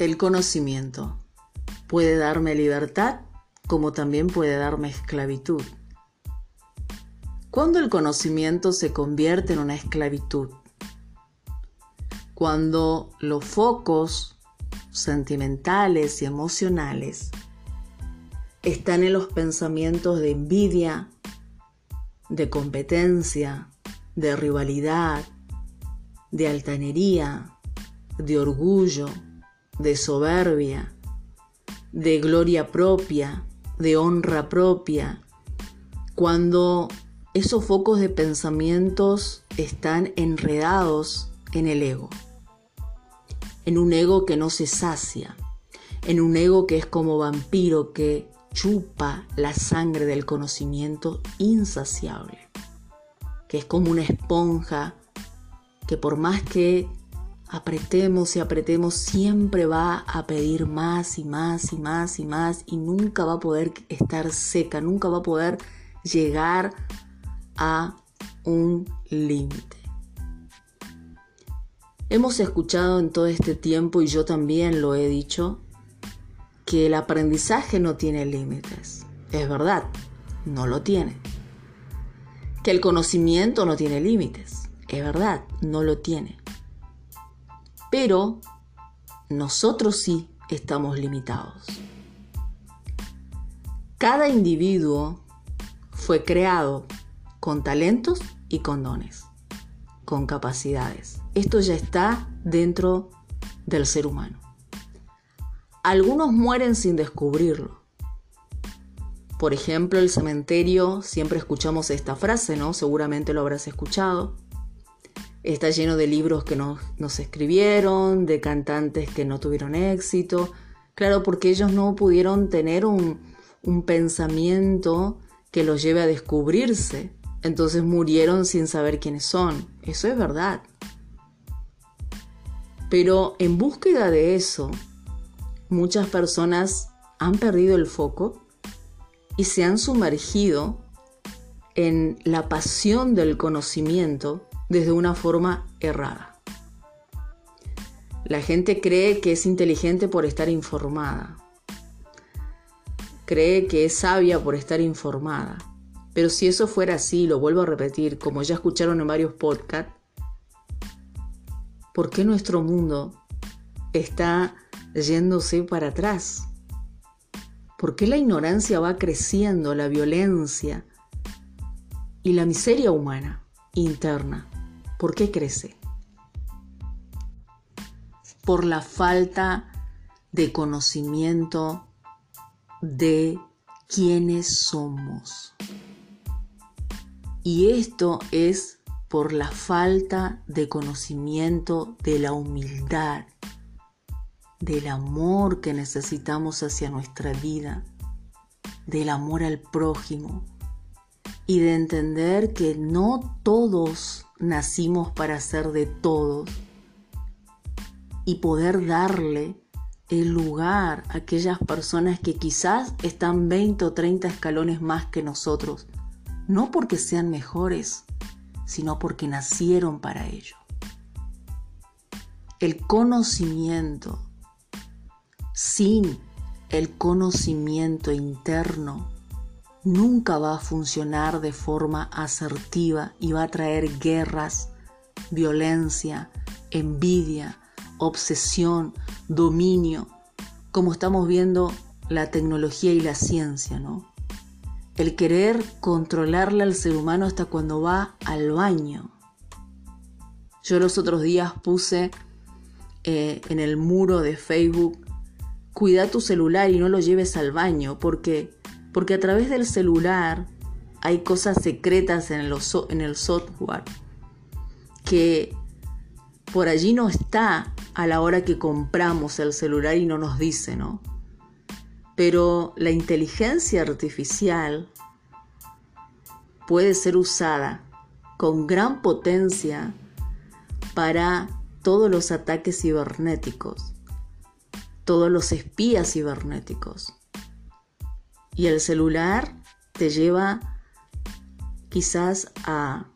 El conocimiento puede darme libertad como también puede darme esclavitud. Cuando el conocimiento se convierte en una esclavitud, cuando los focos sentimentales y emocionales están en los pensamientos de envidia, de competencia, de rivalidad, de altanería, de orgullo, de soberbia, de gloria propia, de honra propia, cuando esos focos de pensamientos están enredados en el ego, en un ego que no se sacia, en un ego que es como vampiro que chupa la sangre del conocimiento insaciable, que es como una esponja que por más que apretemos y apretemos, siempre va a pedir más y más y más y más y nunca va a poder estar seca, nunca va a poder llegar a un límite. Hemos escuchado en todo este tiempo, y yo también lo he dicho, que el aprendizaje no tiene límites. Es verdad, no lo tiene. Que el conocimiento no tiene límites. Es verdad, no lo tiene. Pero nosotros sí estamos limitados. Cada individuo fue creado con talentos y con dones, con capacidades. Esto ya está dentro del ser humano. Algunos mueren sin descubrirlo. Por ejemplo, el cementerio, siempre escuchamos esta frase, ¿no? Seguramente lo habrás escuchado. Está lleno de libros que nos, escribieron, de cantantes que no tuvieron éxito. Claro, porque ellos no pudieron tener un, un pensamiento que los lleve a descubrirse. Entonces murieron sin saber quiénes son. Eso es verdad. Pero en búsqueda de eso, muchas personas han perdido el foco y se han sumergido en la pasión del conocimiento desde una forma errada. La gente cree que es inteligente por estar informada. Cree que es sabia por estar informada. Pero si eso fuera así, lo vuelvo a repetir, como ya escucharon en varios podcasts, ¿por qué nuestro mundo está yéndose para atrás? ¿Por qué la ignorancia va creciendo, la violencia y la miseria humana interna? ¿Por qué crece? Por la falta de conocimiento de quiénes somos. Y esto es por la falta de conocimiento de la humildad, del amor que necesitamos hacia nuestra vida, del amor al prójimo y de entender que no todos nacimos para ser de todos y poder darle el lugar a aquellas personas que quizás están 20 o 30 escalones más que nosotros, no porque sean mejores, sino porque nacieron para ello. El conocimiento, sin el conocimiento interno, nunca va a funcionar de forma asertiva y va a traer guerras, violencia, envidia, obsesión, dominio, como estamos viendo la tecnología y la ciencia, ¿no? El querer controlarle al ser humano hasta cuando va al baño. Yo los otros días puse eh, en el muro de Facebook, cuida tu celular y no lo lleves al baño, porque porque a través del celular hay cosas secretas en el, software que por allí no está a la hora que compramos el celular y no nos dice, ¿no? Pero la inteligencia artificial puede ser usada con gran potencia para todos los ataques cibernéticos, todos los espías cibernéticos. Y el celular te lleva quizás a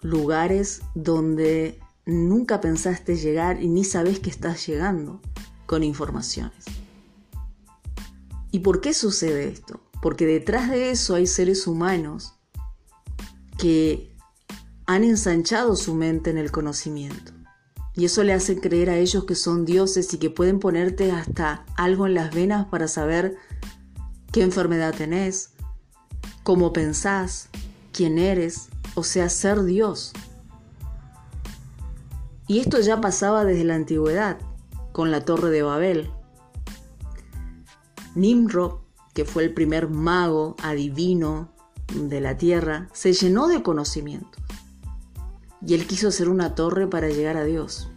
lugares donde nunca pensaste llegar y ni sabes que estás llegando. con informaciones. ¿Y por qué sucede esto? Porque detrás de eso hay seres humanos que han ensanchado su mente en el conocimiento. Y eso le hace creer a ellos que son dioses y que pueden ponerte hasta algo en las venas para saber qué enfermedad tenés, cómo pensás, quién eres, o sea, ser Dios. Y esto ya pasaba desde la antigüedad, con la Torre de Babel. Nimrod, que fue el primer mago adivino de la tierra, se llenó de conocimientos. Y él quiso hacer una torre para llegar a Dios.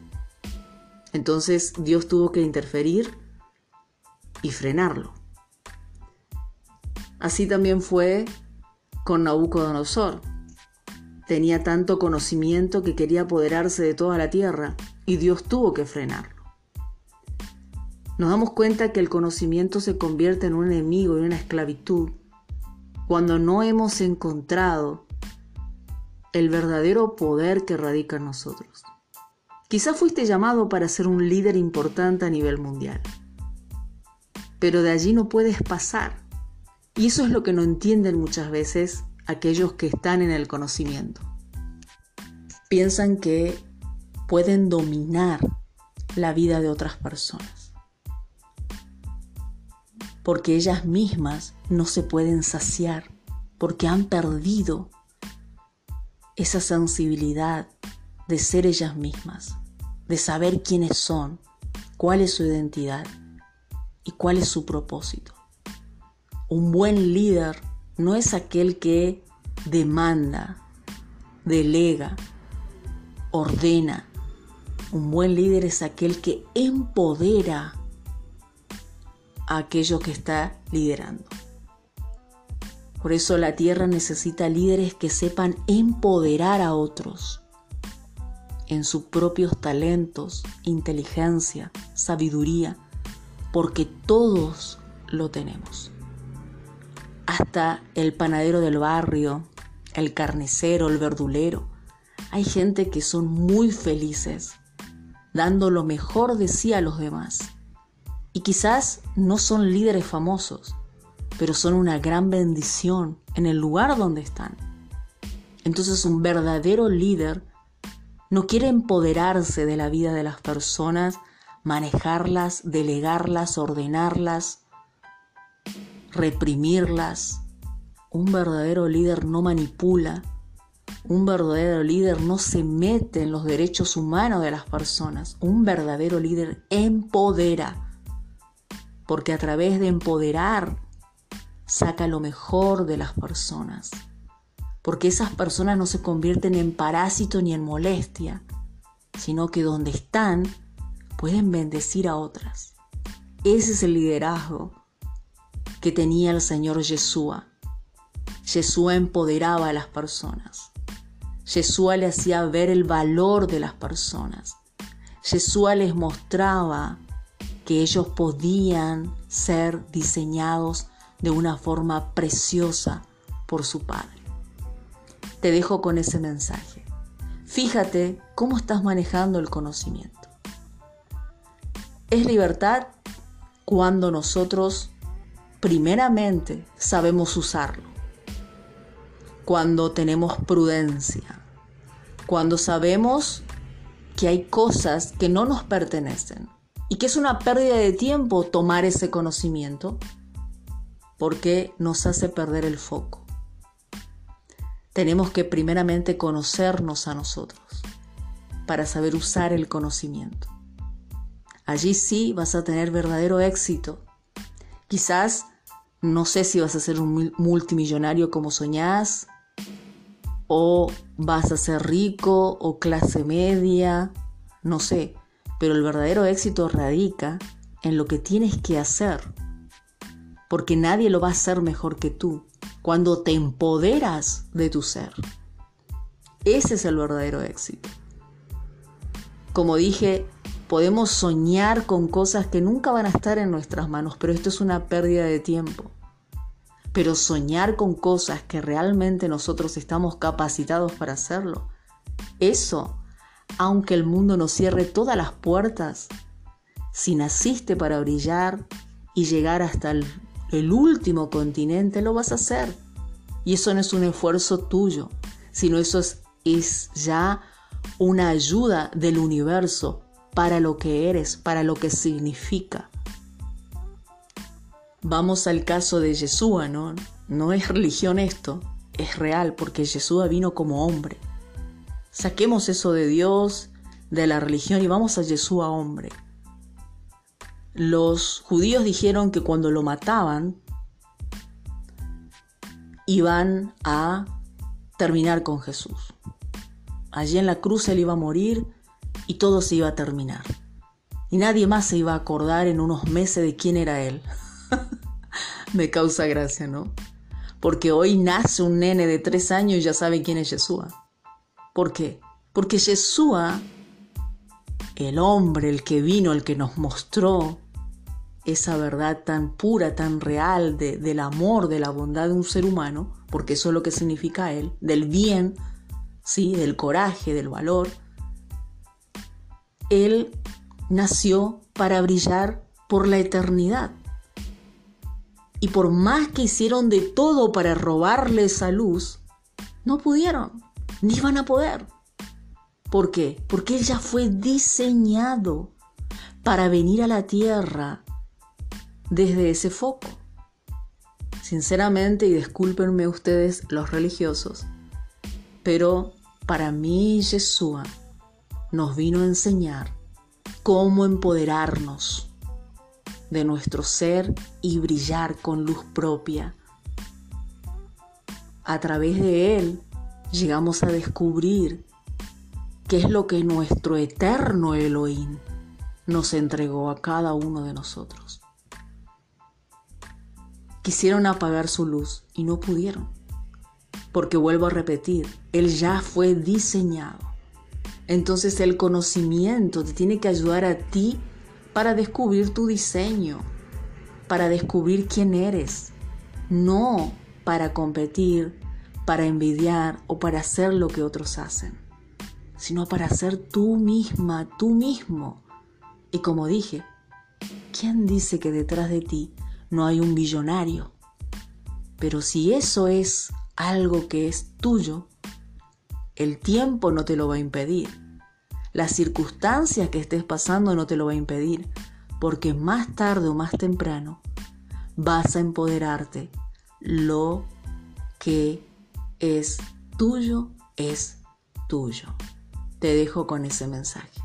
Entonces Dios tuvo que interferir y frenarlo. Así también fue con Nabucodonosor. Tenía tanto conocimiento que quería apoderarse de toda la tierra y Dios tuvo que frenarlo. Nos damos cuenta que el conocimiento se convierte en un enemigo y una esclavitud cuando no hemos encontrado el verdadero poder que radica en nosotros. Quizás fuiste llamado para ser un líder importante a nivel mundial, pero de allí no puedes pasar. Y eso es lo que no entienden muchas veces aquellos que están en el conocimiento. Piensan que pueden dominar la vida de otras personas, porque ellas mismas no se pueden saciar, porque han perdido esa sensibilidad de ser ellas mismas, de saber quiénes son, cuál es su identidad y cuál es su propósito. Un buen líder no es aquel que demanda, delega, ordena. Un buen líder es aquel que empodera a aquello que está liderando. Por eso la tierra necesita líderes que sepan empoderar a otros en sus propios talentos, inteligencia, sabiduría, porque todos lo tenemos. Hasta el panadero del barrio, el carnicero, el verdulero. Hay gente que son muy felices, dando lo mejor de sí a los demás. Y quizás no son líderes famosos, pero son una gran bendición en el lugar donde están. Entonces un verdadero líder no quiere empoderarse de la vida de las personas, manejarlas, delegarlas, ordenarlas, reprimirlas. Un verdadero líder no manipula, un verdadero líder no se mete en los derechos humanos de las personas. Un verdadero líder empodera, porque a través de empoderar saca lo mejor de las personas, porque esas personas no se convierten en parásito ni en molestia, sino que donde están pueden bendecir a otras. Ese es el liderazgo que tenía el Señor Yeshua. Yeshua empoderaba a las personas. Yeshua le hacía ver el valor de las personas. Yeshua les mostraba que ellos podían ser diseñados de una forma preciosa por su Padre. Te dejo con ese mensaje. Fíjate cómo estás manejando el conocimiento. Es libertad cuando nosotros primeramente sabemos usarlo, cuando tenemos prudencia, cuando sabemos que hay cosas que no nos pertenecen y que es una pérdida de tiempo tomar ese conocimiento porque nos hace perder el foco. Tenemos que primeramente conocernos a nosotros para saber usar el conocimiento. Allí sí vas a tener verdadero éxito. Quizás no sé si vas a ser un multimillonario como soñás, o vas a ser rico o clase media, no sé, pero el verdadero éxito radica en lo que tienes que hacer porque nadie lo va a hacer mejor que tú, cuando te empoderas de tu ser. Ese es el verdadero éxito. Como dije, podemos soñar con cosas que nunca van a estar en nuestras manos, pero esto es una pérdida de tiempo. Pero soñar con cosas que realmente nosotros estamos capacitados para hacerlo, eso, aunque el mundo nos cierre todas las puertas, Si naciste para brillar y llegar hasta el, último continente, lo vas a hacer. Y eso no es un esfuerzo tuyo, sino eso es, es ya una ayuda del universo para lo que eres, para lo que significa. Vamos al caso de Yeshua, ¿no? No es religión esto, es real porque Yeshua vino como hombre. Saquemos eso de Dios, de la religión y vamos a Yeshua hombre. Los judíos dijeron que cuando lo mataban iban a terminar con Jesús. Allí en la cruz él iba a morir y todo se iba a terminar. Y nadie más se iba a acordar en unos meses de quién era él. Me causa gracia, ¿no? Porque hoy nace un nene de tres años y ya sabe quién es Yeshua. ¿Por qué? Porque Yeshua, el hombre, el que vino, el que nos mostró esa verdad tan pura, tan real del amor, de la bondad de un ser humano, porque eso es lo que significa él, del bien, ¿sí? del coraje, del valor, él nació para brillar por la eternidad. Y por más que hicieron de todo para robarle esa luz, no pudieron, ni van a poder. ¿Por qué? Porque Él ya fue diseñado para venir a la tierra desde ese foco. Sinceramente, y discúlpenme ustedes los religiosos, pero para mí Yeshua nos vino a enseñar cómo empoderarnos de nuestro ser y brillar con luz propia. A través de Él llegamos a descubrir qué es lo que nuestro eterno Elohim nos entregó a cada uno de nosotros. Quisieron apagar su luz y no pudieron, porque vuelvo a repetir, Él ya fue diseñado. Entonces el conocimiento te tiene que ayudar a ti para descubrir tu diseño, para descubrir quién eres, no para competir, para envidiar o para hacer lo que otros hacen, sino para ser tú misma, tú mismo. Y como dije, ¿quién dice que detrás de ti no hay un billonario? Pero si eso es algo que es tuyo, el tiempo no te lo va a impedir. Las circunstancias que estés pasando no te lo va a impedir, porque más tarde o más temprano vas a empoderarte. Lo que es tuyo es tuyo. Te dejo con ese mensaje.